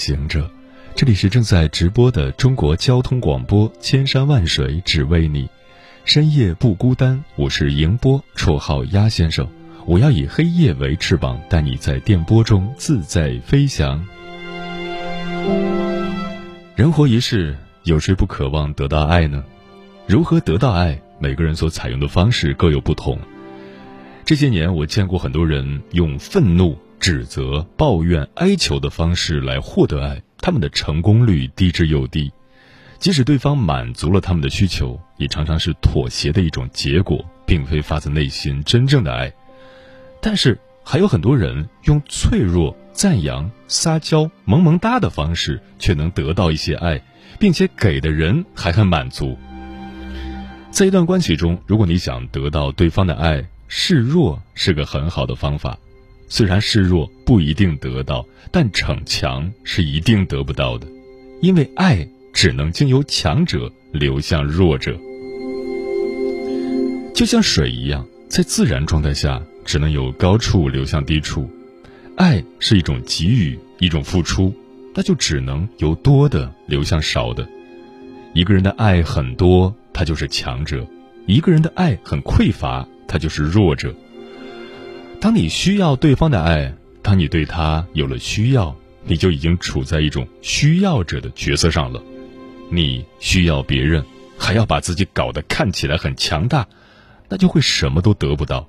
行者，这里是正在直播的中国交通广播，千山万水只为你，深夜不孤单。我是迎波，绰号鸭先生。我要以黑夜为翅膀，带你在电波中自在飞翔。人活一世，有谁不渴望得到爱呢？如何得到爱？每个人所采用的方式各有不同。这些年，我见过很多人用愤怒。指责、抱怨、哀求的方式来获得爱，他们的成功率低之又低。即使对方满足了他们的需求，也常常是妥协的一种结果，并非发自内心真正的爱。但是，还有很多人用脆弱、赞扬、撒娇、萌萌哒的方式，却能得到一些爱，并且给的人还很满足。在一段关系中，如果你想得到对方的爱，示弱是个很好的方法。虽然示弱不一定得到，但逞强是一定得不到的，因为爱只能经由强者流向弱者。就像水一样，在自然状态下只能由高处流向低处，爱是一种给予，一种付出，那就只能由多的流向少的。一个人的爱很多，他就是强者；一个人的爱很匮乏，他就是弱者。当你需要对方的爱，当你对他有了需要，你就已经处在一种需要者的角色上了。你需要别人，还要把自己搞得看起来很强大，那就会什么都得不到。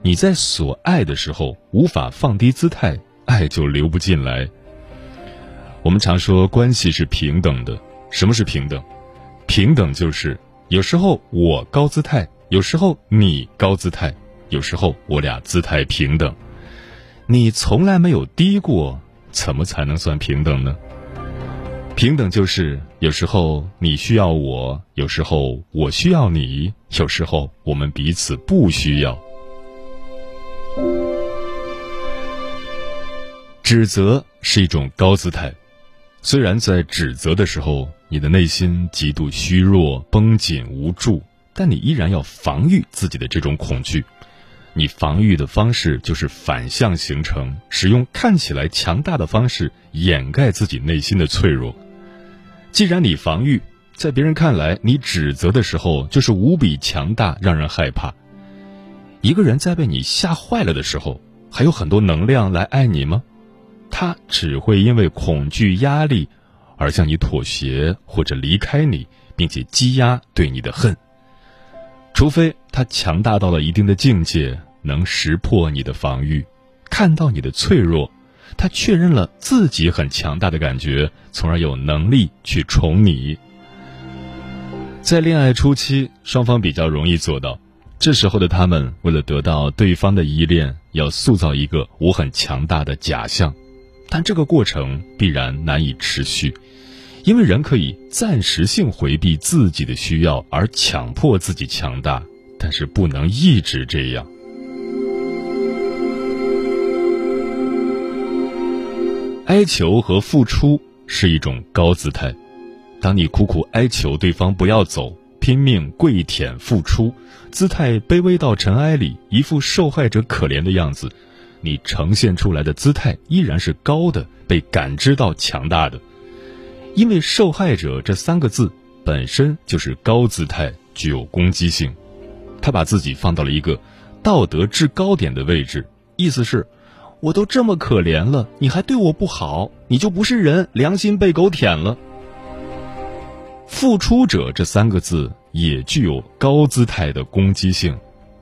你在所爱的时候无法放低姿态，爱就流不进来。我们常说关系是平等的，什么是平等？平等就是有时候我高姿态，有时候你高姿态。有时候我俩姿态平等，你从来没有低过，怎么才能算平等呢？平等就是有时候你需要我，有时候我需要你，有时候我们彼此不需要。指责是一种高姿态，虽然在指责的时候，你的内心极度虚弱、绷紧、无助，但你依然要防御自己的这种恐惧。你防御的方式就是反向形成，使用看起来强大的方式掩盖自己内心的脆弱。既然你防御，在别人看来，你指责的时候就是无比强大，让人害怕。一个人在被你吓坏了的时候，还有很多能量来爱你吗？他只会因为恐惧、压力而向你妥协或者离开你，并且积压对你的恨。除非他强大到了一定的境界，能识破你的防御，看到你的脆弱，他确认了自己很强大的感觉，从而有能力去宠你。在恋爱初期，双方比较容易做到，这时候的他们为了得到对方的依恋，要塑造一个我很强大的假象，但这个过程必然难以持续。因为人可以暂时性回避自己的需要而强迫自己强大，但是不能一直这样。哀求和付出是一种高姿态，当你苦苦哀求对方不要走，拼命跪舔付出，姿态卑微到尘埃里，一副受害者可怜的样子，你呈现出来的姿态依然是高的，被感知到强大的。因为“受害者”这三个字本身就是高姿态，具有攻击性。他把自己放到了一个道德制高点的位置，意思是，我都这么可怜了，你还对我不好，你就不是人，良心被狗舔了。付出者这三个字也具有高姿态的攻击性。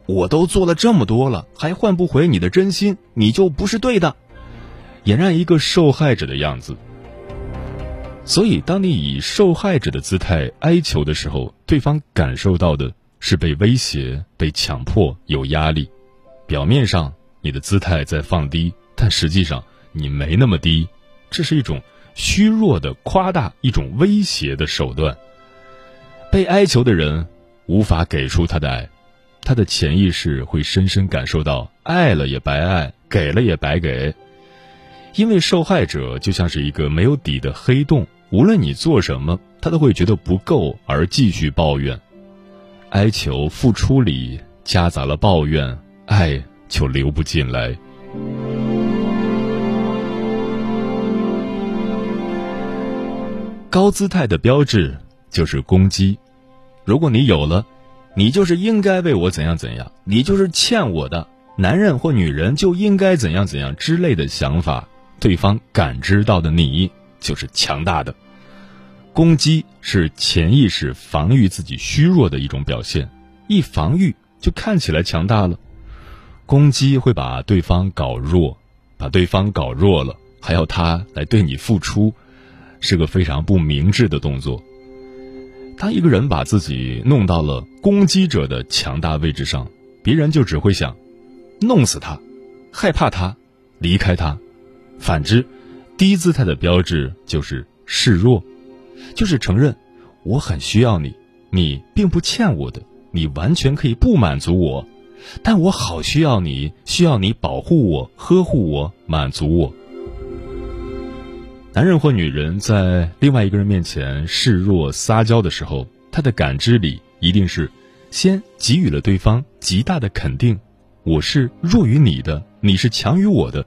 我都做了这么多了，还换不回你的真心，你就不是对的，俨然一个受害者的样子。所以，当你以受害者的姿态哀求的时候，对方感受到的是被威胁、被强迫、有压力。表面上你的姿态在放低，但实际上你没那么低，这是一种虚弱的夸大，一种威胁的手段。被哀求的人无法给出他的爱。他的潜意识会深深感受到，爱了也白爱，给了也白给，因为受害者就像是一个没有底的黑洞，无论你做什么，他都会觉得不够而继续抱怨，哀求付出里夹杂了抱怨，爱就流不进来。高姿态的标志就是攻击，如果你有了。你就是应该为我怎样怎样，你就是欠我的。男人或女人就应该怎样怎样之类的想法，对方感知到的你就是强大的。攻击是潜意识防御自己虚弱的一种表现，一防御就看起来强大了。攻击会把对方搞弱，把对方搞弱了，还要他来对你付出，是个非常不明智的动作。当一个人把自己弄到了攻击者的强大位置上，别人就只会想弄死他，害怕他，离开他。反之，低姿态的标志就是示弱，就是承认我很需要你，你并不欠我的，你完全可以不满足我，但我好需要你，需要你保护我、呵护我、满足我。男人或女人在另外一个人面前示弱撒娇的时候，他的感知里一定是先给予了对方极大的肯定：“我是弱于你的，你是强于我的。”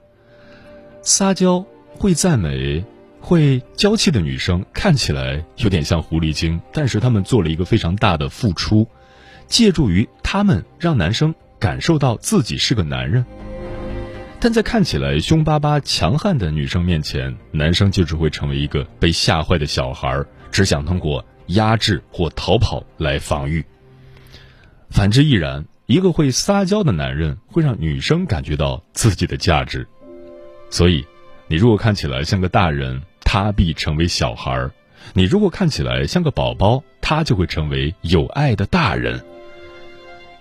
撒娇会赞美、会娇气的女生看起来有点像狐狸精，但是她们做了一个非常大的付出，借助于她们让男生感受到自己是个男人。但在看起来凶巴巴、强悍的女生面前，男生就只会成为一个被吓坏的小孩，只想通过压制或逃跑来防御。反之亦然，一个会撒娇的男人会让女生感觉到自己的价值。所以，你如果看起来像个大人，他必成为小孩儿；你如果看起来像个宝宝，他就会成为有爱的大人。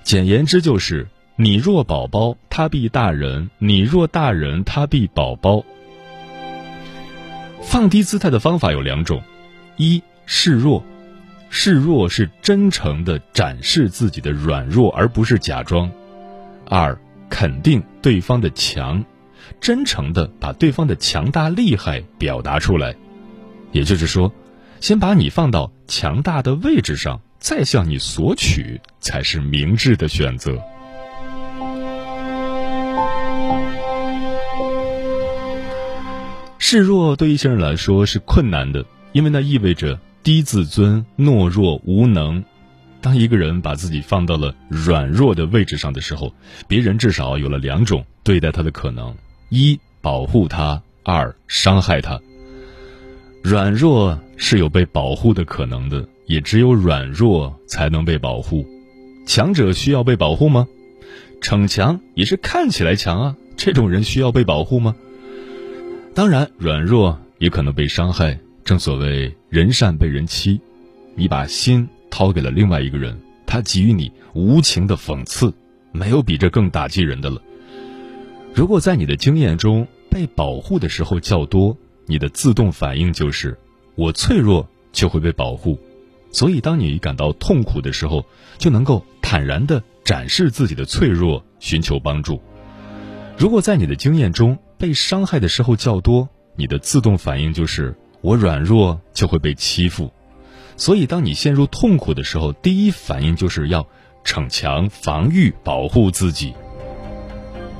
简言之，就是。你若宝宝，他必大人；你若大人，他必宝宝。放低姿态的方法有两种：一示弱，示弱是真诚的展示自己的软弱，而不是假装；二肯定对方的强，真诚的把对方的强大厉害表达出来。也就是说，先把你放到强大的位置上，再向你索取，才是明智的选择。示弱对一些人来说是困难的，因为那意味着低自尊、懦弱、无能。当一个人把自己放到了软弱的位置上的时候，别人至少有了两种对待他的可能：一保护他，二伤害他。软弱是有被保护的可能的，也只有软弱才能被保护。强者需要被保护吗？逞强也是看起来强啊，这种人需要被保护吗？当然，软弱也可能被伤害。正所谓人善被人欺，你把心掏给了另外一个人，他给予你无情的讽刺，没有比这更打击人的了。如果在你的经验中被保护的时候较多，你的自动反应就是我脆弱就会被保护，所以当你感到痛苦的时候，就能够坦然地展示自己的脆弱，寻求帮助。如果在你的经验中，被伤害的时候较多，你的自动反应就是我软弱就会被欺负，所以当你陷入痛苦的时候，第一反应就是要逞强、防御、保护自己。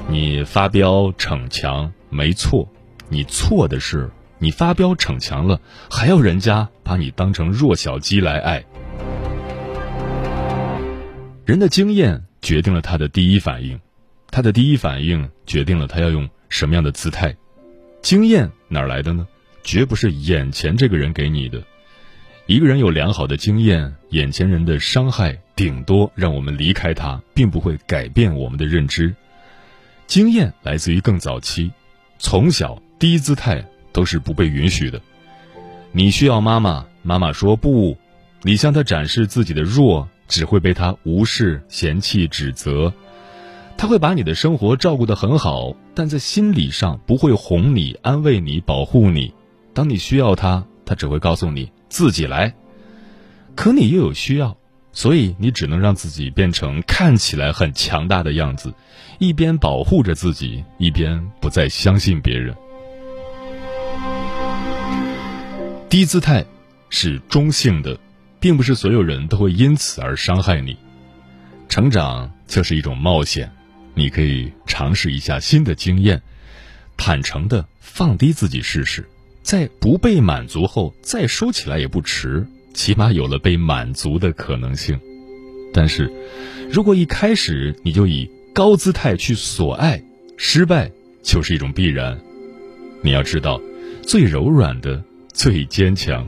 你发飙逞强没错，你错的是你发飙逞强了，还要人家把你当成弱小鸡来爱。人的经验决定了他的第一反应，他的第一反应决定了他要用。什么样的姿态。经验哪来的呢？绝不是眼前这个人给你的。一个人有良好的经验，眼前人的伤害顶多让我们离开他，并不会改变我们的认知。经验来自于更早期，从小低姿态都是不被允许的。你需要妈妈，妈妈说不；你向她展示自己的弱，只会被她无视、嫌弃、指责。他会把你的生活照顾得很好，但在心理上不会哄你、安慰你、保护你。当你需要他，他只会告诉你自己来。可你又有需要，所以你只能让自己变成看起来很强大的样子，一边保护着自己，一边不再相信别人。低姿态是中性的，并不是所有人都会因此而伤害你。成长就是一种冒险。你可以尝试一下新的经验，坦诚的放低自己试试，在不被满足后再收起来也不迟，起码有了被满足的可能性。但是，如果一开始你就以高姿态去索爱，失败就是一种必然。你要知道，最柔软的最坚强。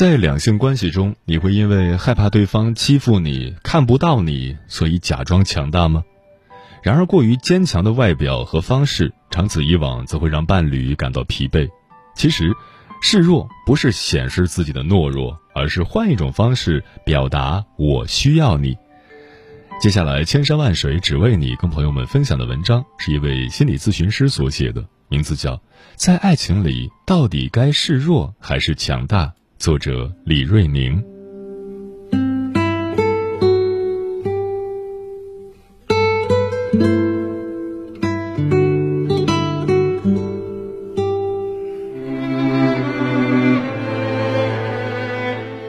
在两性关系中，你会因为害怕对方欺负你、看不到你，所以假装强大吗？然而，过于坚强的外表和方式，长此以往则会让伴侣感到疲惫。其实，示弱不是显示自己的懦弱，而是换一种方式表达“我需要你”。接下来，千山万水只为你，跟朋友们分享的文章是一位心理咨询师所写的，名字叫《在爱情里到底该示弱还是强大》。作者李瑞宁。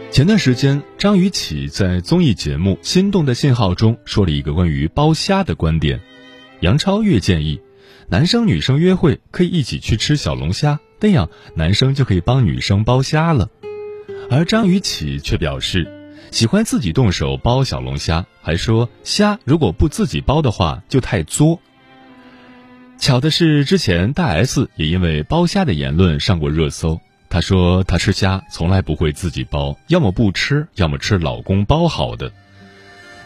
前段时间，张雨绮在综艺节目《心动的信号》中说了一个关于包虾的观点。杨超越建议，男生女生约会可以一起去吃小龙虾，那样男生就可以帮女生包虾了。而张雨绮却表示，喜欢自己动手包小龙虾，还说虾如果不自己包的话就太作。巧的是，之前大 S 也因为包虾的言论上过热搜。她说她吃虾从来不会自己包，要么不吃，要么吃老公包好的。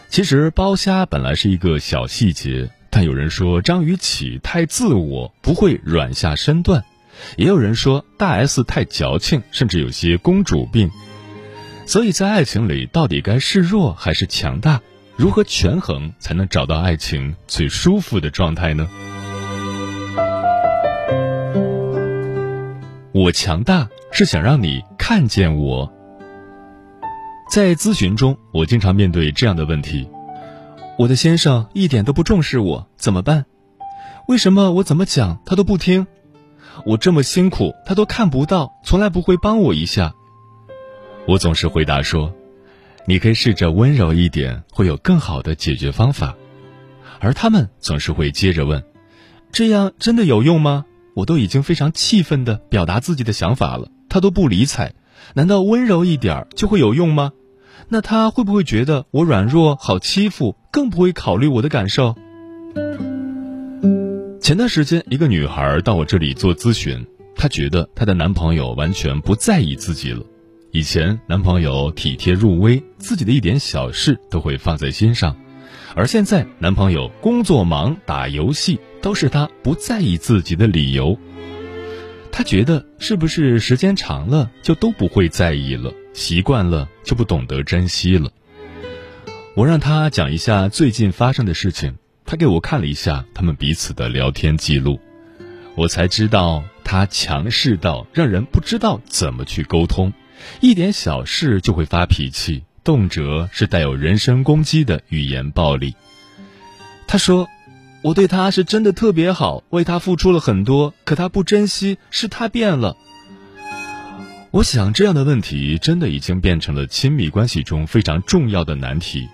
其实包虾本来是一个小细节，但有人说张雨绮太自我，不会软下身段。也有人说大 S 太矫情，甚至有些公主病。所以在爱情里，到底该示弱还是强大？如何权衡才能找到爱情最舒服的状态呢？我强大是想让你看见我。在咨询中，我经常面对这样的问题：我的先生一点都不重视我，怎么办？为什么我怎么讲他都不听？我这么辛苦，他都看不到，从来不会帮我一下。我总是回答说：“你可以试着温柔一点，会有更好的解决方法。”而他们总是会接着问：“这样真的有用吗？”我都已经非常气愤的表达自己的想法了，他都不理睬。难道温柔一点就会有用吗？那他会不会觉得我软弱好欺负，更不会考虑我的感受？前段时间，一个女孩到我这里做咨询，她觉得她的男朋友完全不在意自己了。以前男朋友体贴入微，自己的一点小事都会放在心上，而现在男朋友工作忙、打游戏，都是她不在意自己的理由。她觉得是不是时间长了就都不会在意了，习惯了就不懂得珍惜了。我让她讲一下最近发生的事情，他给我看了一下他们彼此的聊天记录，我才知道他强势到让人不知道怎么去沟通，一点小事就会发脾气。动辄是带有人身攻击的语言暴力。他说：“我对他是真的特别好，为他付出了很多，可他不珍惜，是他变了。”我想，这样的问题真的已经变成了亲密关系中非常重要的难题。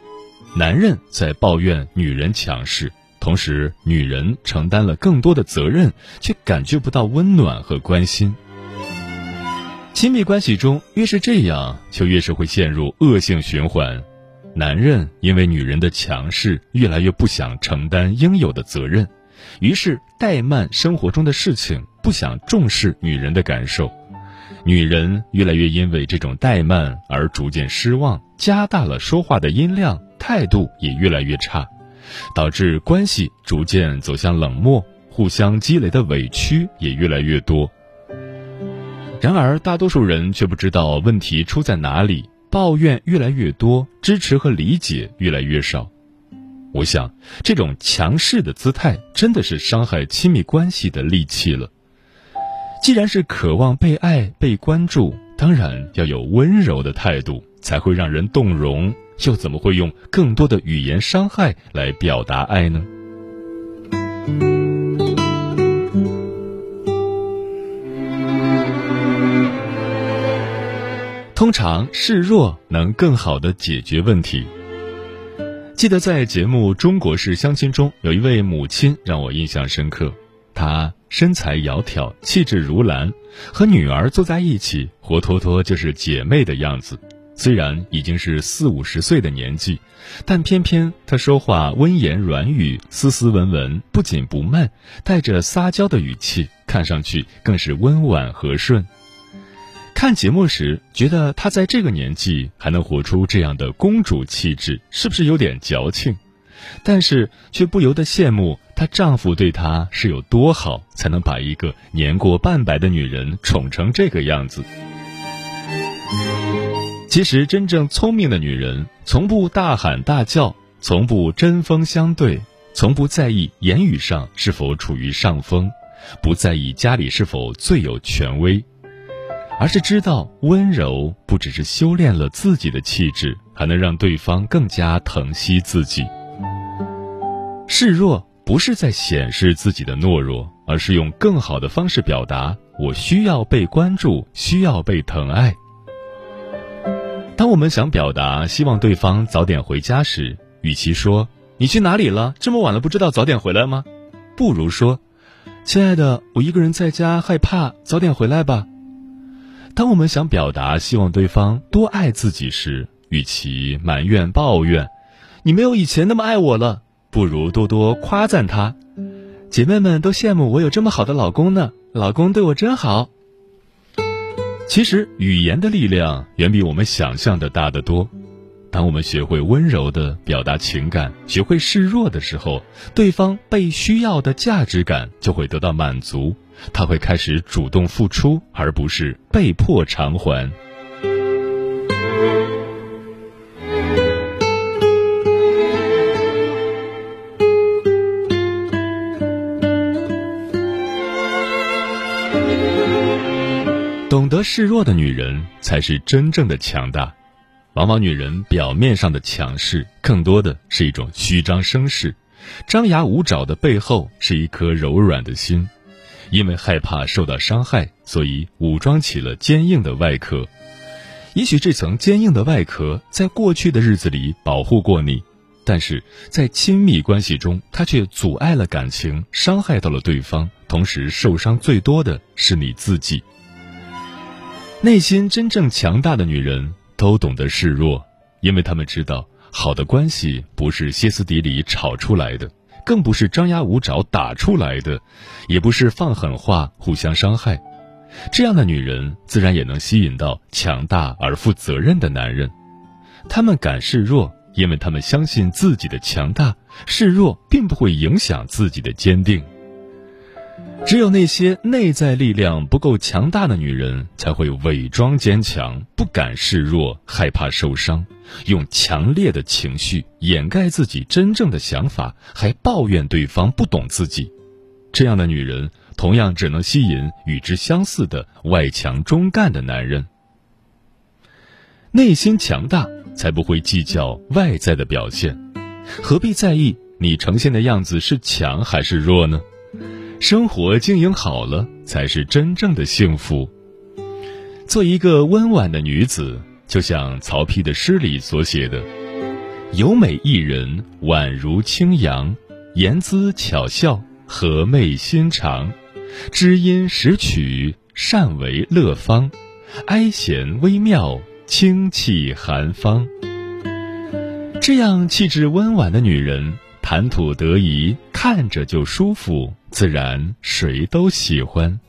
男人在抱怨女人强势，同时女人承担了更多的责任，却感觉不到温暖和关心。亲密关系中越是这样，就越是会陷入恶性循环。男人因为女人的强势，越来越不想承担应有的责任，于是怠慢生活中的事情，不想重视女人的感受。女人越来越因为这种怠慢而逐渐失望，加大了说话的音量，态度也越来越差，导致关系逐渐走向冷漠，互相积累的委屈也越来越多。然而，大多数人却不知道问题出在哪里，抱怨越来越多，支持和理解越来越少。我想，这种强势的姿态真的是伤害亲密关系的利器了。既然是渴望被爱、被关注，当然要有温柔的态度，才会让人动容。又怎么会用更多的语言伤害来表达爱呢？通常示弱能更好的解决问题。记得在节目《中国式相亲》中，有一位母亲让我印象深刻。她身材窈窕，气质如兰，和女儿坐在一起，活脱脱就是姐妹的样子。虽然已经是四五十岁的年纪，但偏偏她说话温言软语，斯斯文文，不紧不慢，带着撒娇的语气，看上去更是温婉和顺。看节目时，觉得她在这个年纪还能活出这样的公主气质，是不是有点矫情？但是却不由得羡慕她丈夫对她是有多好，才能把一个年过半百的女人宠成这个样子。其实，真正聪明的女人，从不大喊大叫，从不针锋相对，从不在意言语上是否处于上风，不在意家里是否最有权威。而是知道温柔不只是修炼了自己的气质，还能让对方更加疼惜自己。示弱不是在显示自己的懦弱，而是用更好的方式表达我需要被关注，需要被疼爱。当我们想表达希望对方早点回家时，与其说你去哪里了，这么晚了不知道早点回来吗？不如说，亲爱的，我一个人在家害怕，早点回来吧。当我们想表达希望对方多爱自己时，与其埋怨抱怨，你没有以前那么爱我了，不如多多夸赞他。姐妹们都羡慕我有这么好的老公呢，老公对我真好。其实语言的力量远比我们想象的大得多。当我们学会温柔的表达情感，学会示弱的时候，对方被需要的价值感就会得到满足。他会开始主动付出，而不是被迫偿还。懂得示弱的女人才是真正的强大。往往女人表面上的强势，更多的是一种虚张声势，张牙舞爪的背后是一颗柔软的心。因为害怕受到伤害，所以武装起了坚硬的外壳。也许这层坚硬的外壳在过去的日子里保护过你，但是在亲密关系中，它却阻碍了感情，伤害到了对方。同时，受伤最多的是你自己。内心真正强大的女人都懂得示弱，因为她们知道，好的关系不是歇斯底里吵出来的。更不是张牙舞爪打出来的，也不是放狠话互相伤害。这样的女人自然也能吸引到强大而负责任的男人。他们敢示弱，因为他们相信自己的强大，示弱并不会影响自己的坚定。只有那些内在力量不够强大的女人，才会伪装坚强，不敢示弱，害怕受伤，用强烈的情绪掩盖自己真正的想法，还抱怨对方不懂自己。这样的女人，同样只能吸引与之相似的外强中干的男人。内心强大，才不会计较外在的表现，何必在意你呈现的样子是强还是弱呢？生活经营好了，才是真正的幸福。做一个温婉的女子，就像曹丕的诗里所写的：“有美一人，宛如清扬，言姿巧笑，和媚心肠，知音识曲，善为乐方，哀弦微妙，清气寒芳。”这样气质温婉的女人。谈吐得宜，看着就舒服，自然谁都喜欢。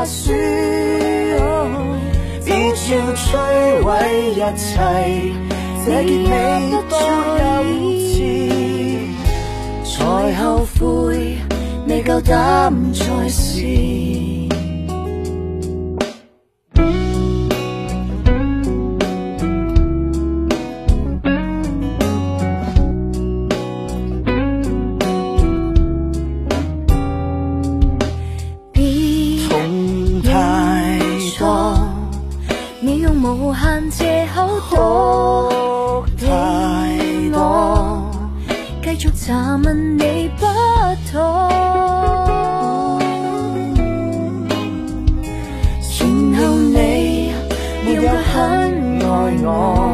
怕输，别要摧毁一切，这结尾多幼稚，才后悔未够胆再试。很爱我。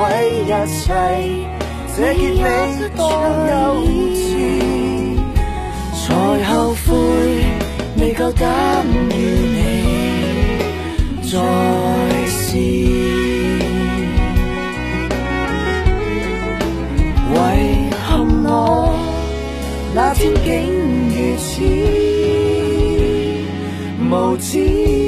试。一切，这结尾多幼稚，才后悔未够胆与你再试。遗憾我那天竟如此无知。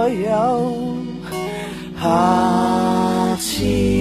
不再有下次。